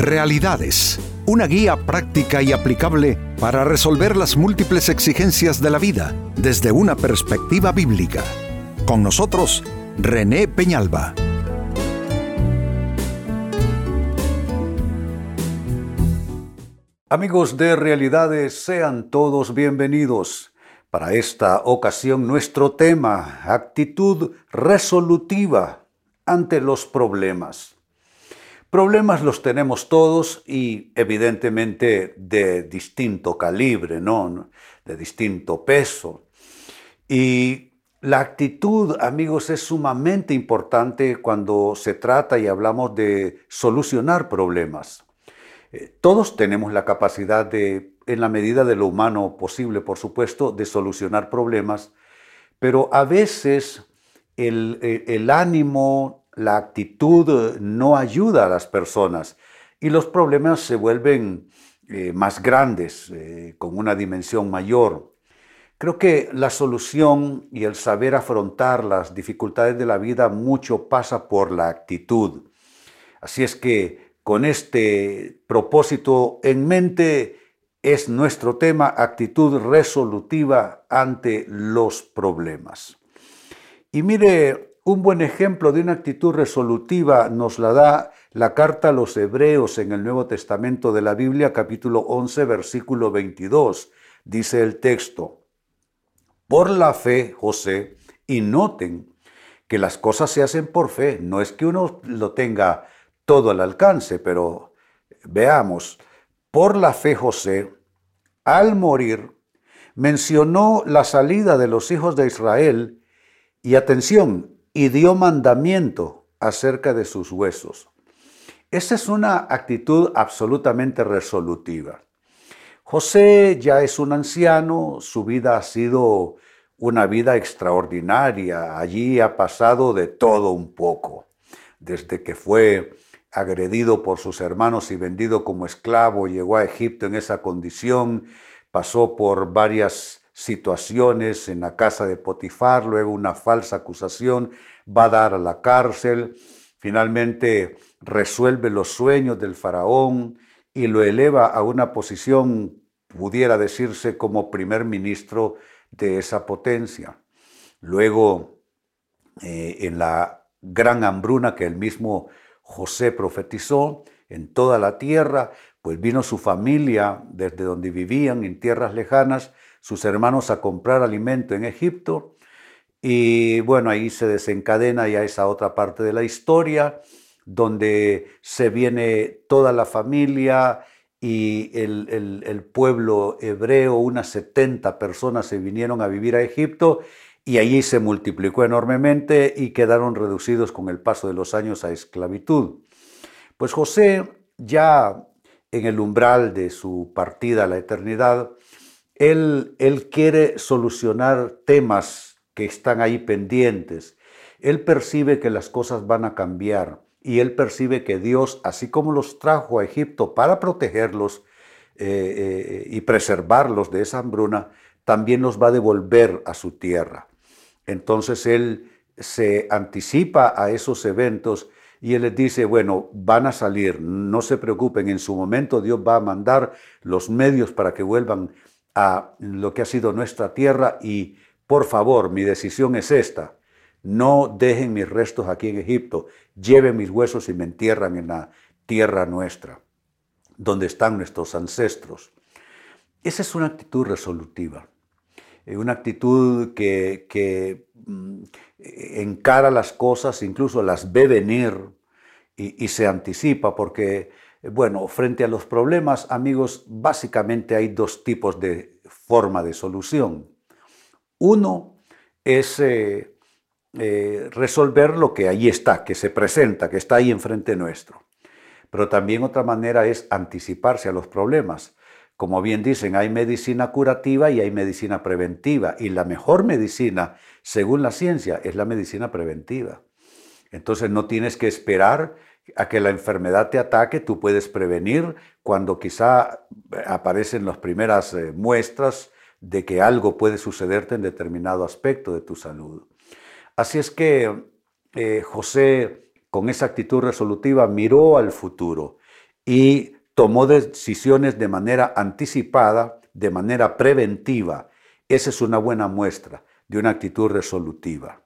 Realidades, una guía práctica y aplicable para resolver las múltiples exigencias de la vida desde una perspectiva bíblica. Con nosotros, René Peñalba. Amigos de Realidades, sean todos bienvenidos. Para esta ocasión nuestro tema, actitud resolutiva ante los problemas. Problemas los tenemos todos y evidentemente de distinto calibre, ¿no? De distinto peso. Y la actitud, amigos, es sumamente importante cuando se trata y hablamos de solucionar problemas. Eh, todos tenemos la capacidad de, en la medida de lo humano posible, por supuesto, de solucionar problemas, pero a veces el, eh, el ánimo, la actitud no ayuda a las personas y los problemas se vuelven eh, más grandes, eh, con una dimensión mayor. Creo que la solución y el saber afrontar las dificultades de la vida mucho pasa por la actitud. Así es que con este propósito en mente es nuestro tema actitud resolutiva ante los problemas. Y mire, un buen ejemplo de una actitud resolutiva nos la da la carta a los Hebreos en el Nuevo Testamento de la Biblia, capítulo 11, versículo 22. Dice el texto, por la fe, José, y noten que las cosas se hacen por fe, no es que uno lo tenga todo al alcance, pero veamos, por la fe José, al morir, mencionó la salida de los hijos de Israel. Y atención, y dio mandamiento acerca de sus huesos. Esa es una actitud absolutamente resolutiva. José ya es un anciano, su vida ha sido una vida extraordinaria, allí ha pasado de todo un poco, desde que fue agredido por sus hermanos y vendido como esclavo, llegó a Egipto en esa condición, pasó por varias situaciones en la casa de Potifar, luego una falsa acusación, va a dar a la cárcel, finalmente resuelve los sueños del faraón y lo eleva a una posición, pudiera decirse, como primer ministro de esa potencia. Luego, eh, en la gran hambruna que el mismo José profetizó en toda la tierra, pues vino su familia desde donde vivían en tierras lejanas, sus hermanos a comprar alimento en Egipto. Y bueno, ahí se desencadena ya esa otra parte de la historia, donde se viene toda la familia y el, pueblo hebreo, unas 70 personas se vinieron a vivir a Egipto y allí se multiplicó enormemente y quedaron reducidos con el paso de los años a esclavitud. Pues José, ya en el umbral de su partida a la eternidad, él, quiere solucionar temas que están ahí pendientes. Él percibe que las cosas van a cambiar y él percibe que Dios, así como los trajo a Egipto para protegerlos eh, eh, y preservarlos de esa hambruna, también los va a devolver a su tierra. Entonces él se anticipa a esos eventos y él les dice, bueno, van a salir, no se preocupen, en su momento Dios va a mandar los medios para que vuelvan a lo que ha sido nuestra tierra y por favor, mi decisión es esta. No dejen mis restos aquí en Egipto, lleven mis huesos y me entierran en la tierra nuestra, donde están nuestros ancestros. Esa es una actitud resolutiva, eh, una actitud que, mm, encara las cosas, incluso las ve venir y se anticipa, porque bueno, frente a los problemas, amigos, básicamente hay dos tipos de forma de solución. Uno es eh, eh, resolver lo que ahí está, que se presenta, que está ahí enfrente nuestro. Pero también otra manera es anticiparse a los problemas. Como bien dicen, hay medicina curativa y hay medicina preventiva. Y la mejor medicina, según la ciencia, es la medicina preventiva. Entonces no tienes que esperar a que la enfermedad te ataque, tú puedes prevenir cuando quizá aparecen las primeras eh, muestras de que algo puede sucederte en determinado aspecto de tu salud. Así es que eh, José, con esa actitud resolutiva, miró al futuro y tomó decisiones de manera anticipada, de manera preventiva. Esa es una buena muestra de una actitud resolutiva.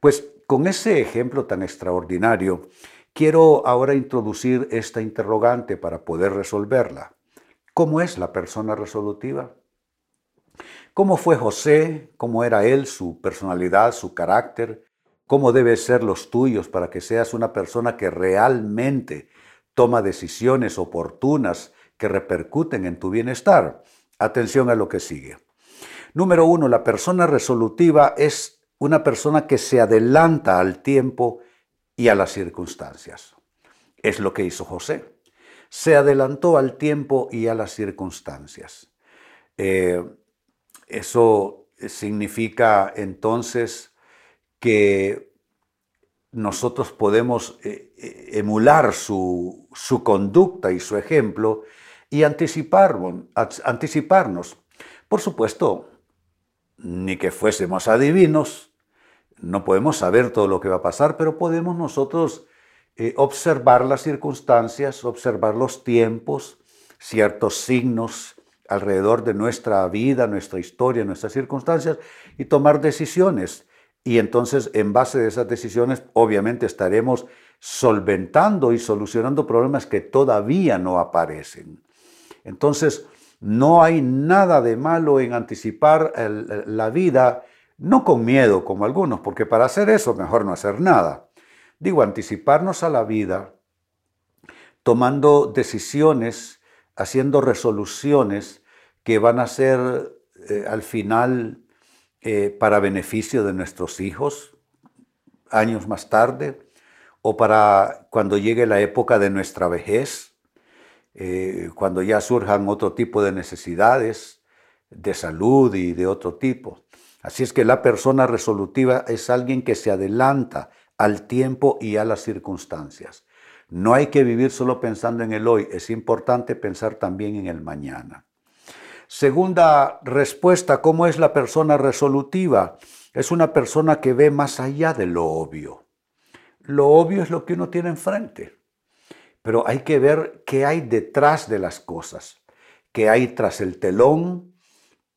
Pues con ese ejemplo tan extraordinario, quiero ahora introducir esta interrogante para poder resolverla. ¿Cómo es la persona resolutiva? ¿Cómo fue José? ¿Cómo era él, su personalidad, su carácter? ¿Cómo deben ser los tuyos para que seas una persona que realmente toma decisiones oportunas que repercuten en tu bienestar? Atención a lo que sigue. Número uno, la persona resolutiva es una persona que se adelanta al tiempo y a las circunstancias. Es lo que hizo José. Se adelantó al tiempo y a las circunstancias. Eh, eso significa entonces que nosotros podemos eh, eh, emular su, conducta y su ejemplo y anticiparnos. Por supuesto, ni que fuésemos adivinos, no podemos saber todo lo que va a pasar, pero podemos nosotros eh, observar las circunstancias, observar los tiempos, ciertos signos, alrededor de nuestra vida, nuestra historia, nuestras circunstancias y tomar decisiones. Y entonces, en base de esas decisiones, obviamente estaremos solventando y solucionando problemas que todavía no aparecen. Entonces, no hay nada de malo en anticipar la vida, no con miedo como algunos, porque para hacer eso mejor no hacer nada. Digo, anticiparnos a la vida tomando decisiones haciendo resoluciones que van a ser eh, al final eh, para beneficio de nuestros hijos años más tarde o para cuando llegue la época de nuestra vejez, eh, cuando ya surjan otro tipo de necesidades de salud y de otro tipo. Así es que la persona resolutiva es alguien que se adelanta al tiempo y a las circunstancias. No hay que vivir solo pensando en el hoy, es importante pensar también en el mañana. Segunda respuesta, ¿cómo es la persona resolutiva? Es una persona que ve más allá de lo obvio. Lo obvio es lo que uno tiene enfrente, pero hay que ver qué hay detrás de las cosas, qué hay tras el telón,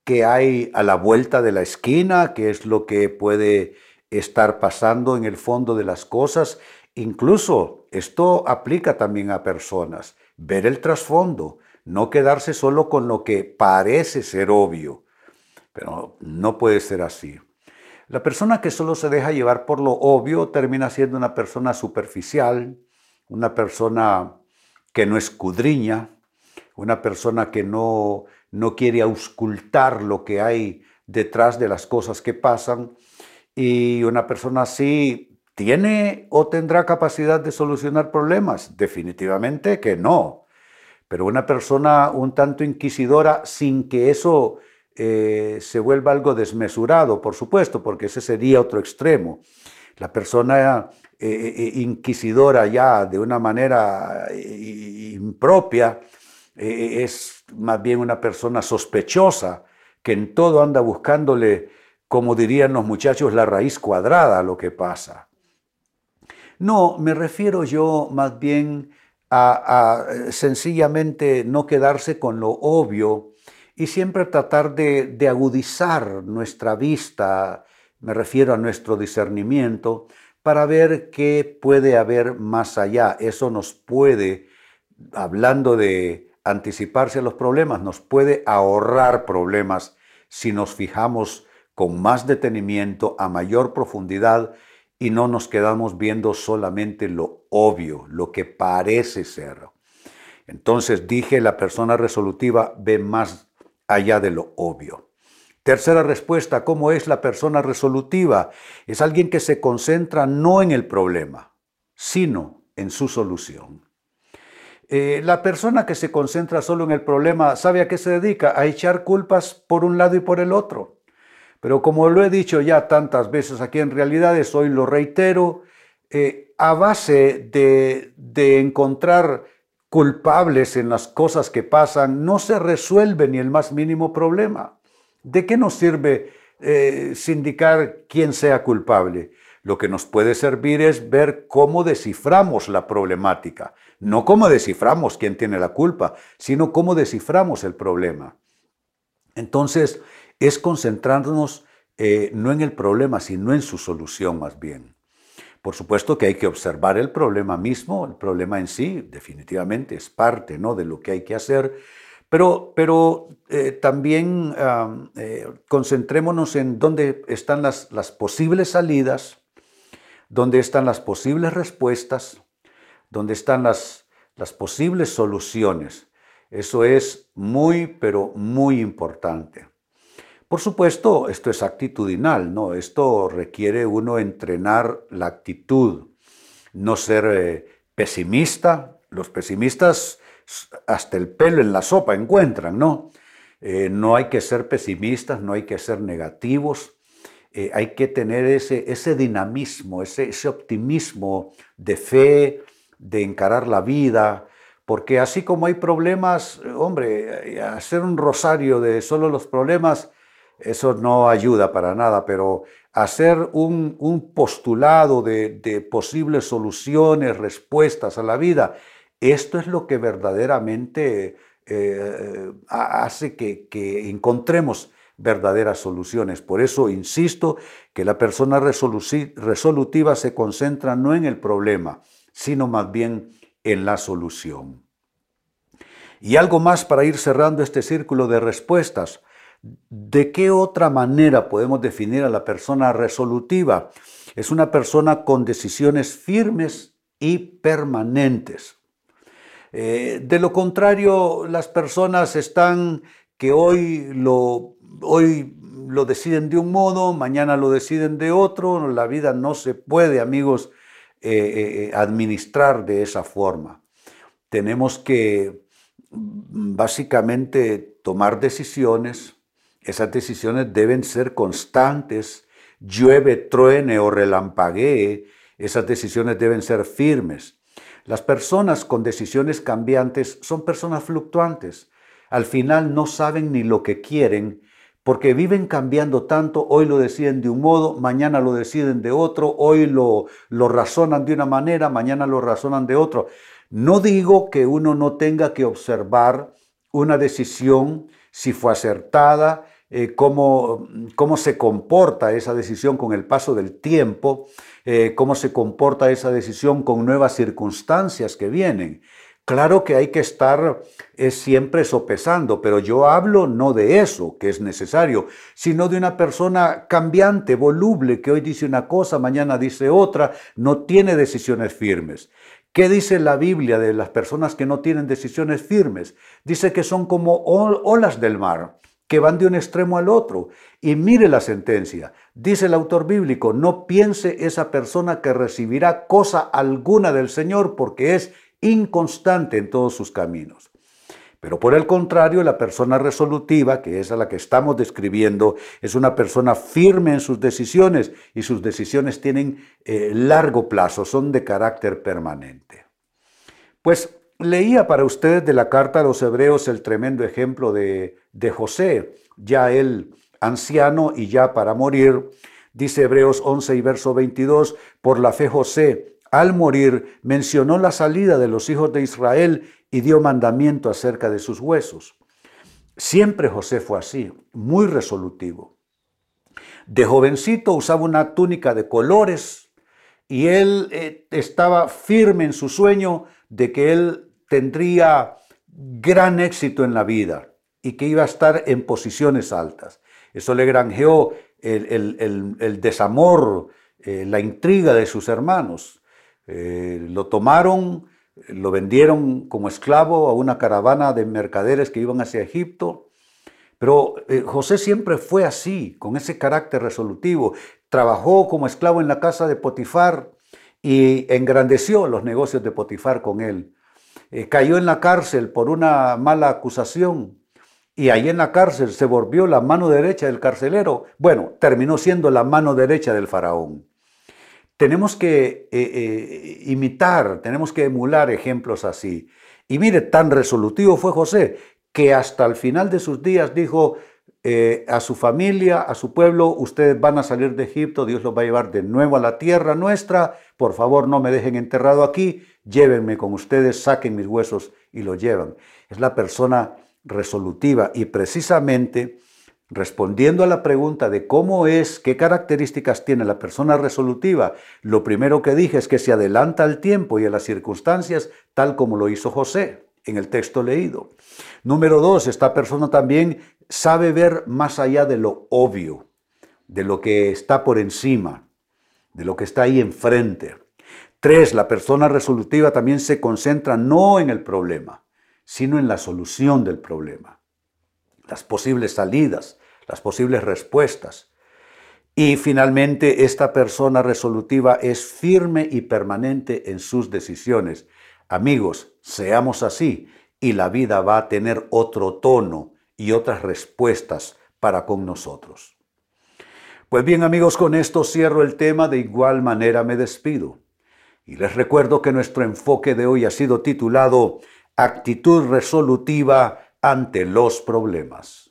qué hay a la vuelta de la esquina, qué es lo que puede estar pasando en el fondo de las cosas. Incluso esto aplica también a personas, ver el trasfondo, no quedarse solo con lo que parece ser obvio, pero no puede ser así. La persona que solo se deja llevar por lo obvio termina siendo una persona superficial, una persona que no escudriña, una persona que no, no quiere auscultar lo que hay detrás de las cosas que pasan y una persona así ¿Tiene o tendrá capacidad de solucionar problemas? Definitivamente que no. Pero una persona un tanto inquisidora sin que eso eh, se vuelva algo desmesurado, por supuesto, porque ese sería otro extremo. La persona eh, eh, inquisidora ya de una manera impropia es más bien una persona sospechosa que en todo anda buscándole, como dirían los muchachos, la raíz cuadrada a lo que pasa. No, me refiero yo más bien a, sencillamente no quedarse con lo obvio y siempre tratar de, agudizar nuestra vista, me refiero a nuestro discernimiento, para ver qué puede haber más allá. Eso nos puede, hablando de anticiparse a los problemas, nos puede ahorrar problemas si nos fijamos con más detenimiento, a mayor profundidad y no nos quedamos viendo solamente lo obvio, lo que parece ser. Entonces dije, la persona resolutiva ve más allá de lo obvio. Tercera respuesta, ¿cómo es la persona resolutiva? Es alguien que se concentra no en el problema, sino en su solución. Eh, la persona que se concentra solo en el problema, ¿sabe a qué se dedica? A echar culpas por un lado y por el otro. Pero como lo he dicho ya tantas veces aquí en realidades, hoy lo reitero, eh, a base de, encontrar culpables en las cosas que pasan, no se resuelve ni el más mínimo problema. ¿De qué nos sirve eh, sindicar quién sea culpable? Lo que nos puede servir es ver cómo desciframos la problemática, no cómo desciframos quién tiene la culpa, sino cómo desciframos el problema. Entonces, es concentrarnos eh, no en el problema, sino en su solución más bien. Por supuesto que hay que observar el problema mismo, el problema en sí definitivamente es parte ¿no? de lo que hay que hacer, pero, pero eh, también eh, concentrémonos en dónde están las, las posibles salidas, dónde están las posibles respuestas, dónde están las, las posibles soluciones. Eso es muy, pero muy importante. Por supuesto, esto es actitudinal, ¿no? Esto requiere uno entrenar la actitud, no ser eh, pesimista. Los pesimistas hasta el pelo en la sopa encuentran, ¿no? Eh, no hay que ser pesimistas, no hay que ser negativos, eh, hay que tener ese, ese dinamismo, ese, ese optimismo de fe, de encarar la vida, porque así como hay problemas, hombre, hacer un rosario de solo los problemas, eso no ayuda para nada, pero hacer un, postulado de, posibles soluciones, respuestas a la vida, esto es lo que verdaderamente eh, hace que, que, encontremos verdaderas soluciones. Por eso insisto que la persona resolutiva se concentra no en el problema, sino más bien en la solución. Y algo más para ir cerrando este círculo de respuestas. ¿De qué otra manera podemos definir a la persona resolutiva? Es una persona con decisiones firmes y permanentes. Eh, de lo contrario, las personas están que hoy lo, hoy lo deciden de un modo, mañana lo deciden de otro. La vida no se puede, amigos, eh, eh, administrar de esa forma. Tenemos que básicamente tomar decisiones, esas decisiones deben ser constantes, llueve, truene o relampaguee, esas decisiones deben ser firmes. Las personas con decisiones cambiantes son personas fluctuantes. Al final no saben ni lo que quieren porque viven cambiando tanto, hoy lo deciden de un modo, mañana lo deciden de otro, hoy lo, razonan de una manera, mañana lo razonan de otro. No digo que uno no tenga que observar una decisión, si fue acertada, eh, cómo, se comporta esa decisión con el paso del tiempo, eh, cómo se comporta esa decisión con nuevas circunstancias que vienen. Claro que hay que estar eh, siempre sopesando, pero yo hablo no de eso, que es necesario, sino de una persona cambiante, voluble, que hoy dice una cosa, mañana dice otra, no tiene decisiones firmes. ¿Qué dice la Biblia de las personas que no tienen decisiones firmes? Dice que son como olas del mar que van de un extremo al otro. Y mire la sentencia. Dice el autor bíblico, no piense esa persona que recibirá cosa alguna del Señor porque es inconstante en todos sus caminos. Pero por el contrario, la persona resolutiva, que es a la que estamos describiendo, es una persona firme en sus decisiones y sus decisiones tienen eh, largo plazo, son de carácter permanente. Pues Leía para ustedes de la carta a los hebreos el tremendo ejemplo de, de José, ya él anciano y ya para morir. Dice Hebreos 11 y verso 22, por la fe José, al morir, mencionó la salida de los hijos de Israel y dio mandamiento acerca de sus huesos. Siempre José fue así, muy resolutivo. De jovencito usaba una túnica de colores y él eh, estaba firme en su sueño de que él tendría gran éxito en la vida y que iba a estar en posiciones altas. Eso le granjeó el, desamor, eh, la intriga de sus hermanos. Eh, lo tomaron, lo vendieron como esclavo a una caravana de mercaderes que iban hacia Egipto. Pero eh, José siempre fue así, con ese carácter resolutivo. Trabajó como esclavo en la casa de Potifar y engrandeció los negocios de Potifar con él. Eh, cayó en la cárcel por una mala acusación y ahí en la cárcel se volvió la mano derecha del carcelero. Bueno, terminó siendo la mano derecha del faraón. Tenemos que eh, eh, imitar, tenemos que emular ejemplos así. Y mire, tan resolutivo fue José que hasta el final de sus días dijo, eh, a su familia, a su pueblo, ustedes van a salir de Egipto, Dios los va a llevar de nuevo a la tierra nuestra, por favor no me dejen enterrado aquí, llévenme con ustedes, saquen mis huesos y lo llevan. Es la persona resolutiva y precisamente respondiendo a la pregunta de cómo es, qué características tiene la persona resolutiva, lo primero que dije es que se adelanta al tiempo y a las circunstancias tal como lo hizo José en el texto leído. Número dos, esta persona también sabe ver más allá de lo obvio, de lo que está por encima, de lo que está ahí enfrente. Tres, la persona resolutiva también se concentra no en el problema, sino en la solución del problema, las posibles salidas, las posibles respuestas. Y finalmente, esta persona resolutiva es firme y permanente en sus decisiones. Amigos, seamos así y la vida va a tener otro tono y otras respuestas para con nosotros. Pues bien amigos, con esto cierro el tema, de igual manera me despido. Y les recuerdo que nuestro enfoque de hoy ha sido titulado Actitud resolutiva ante los problemas.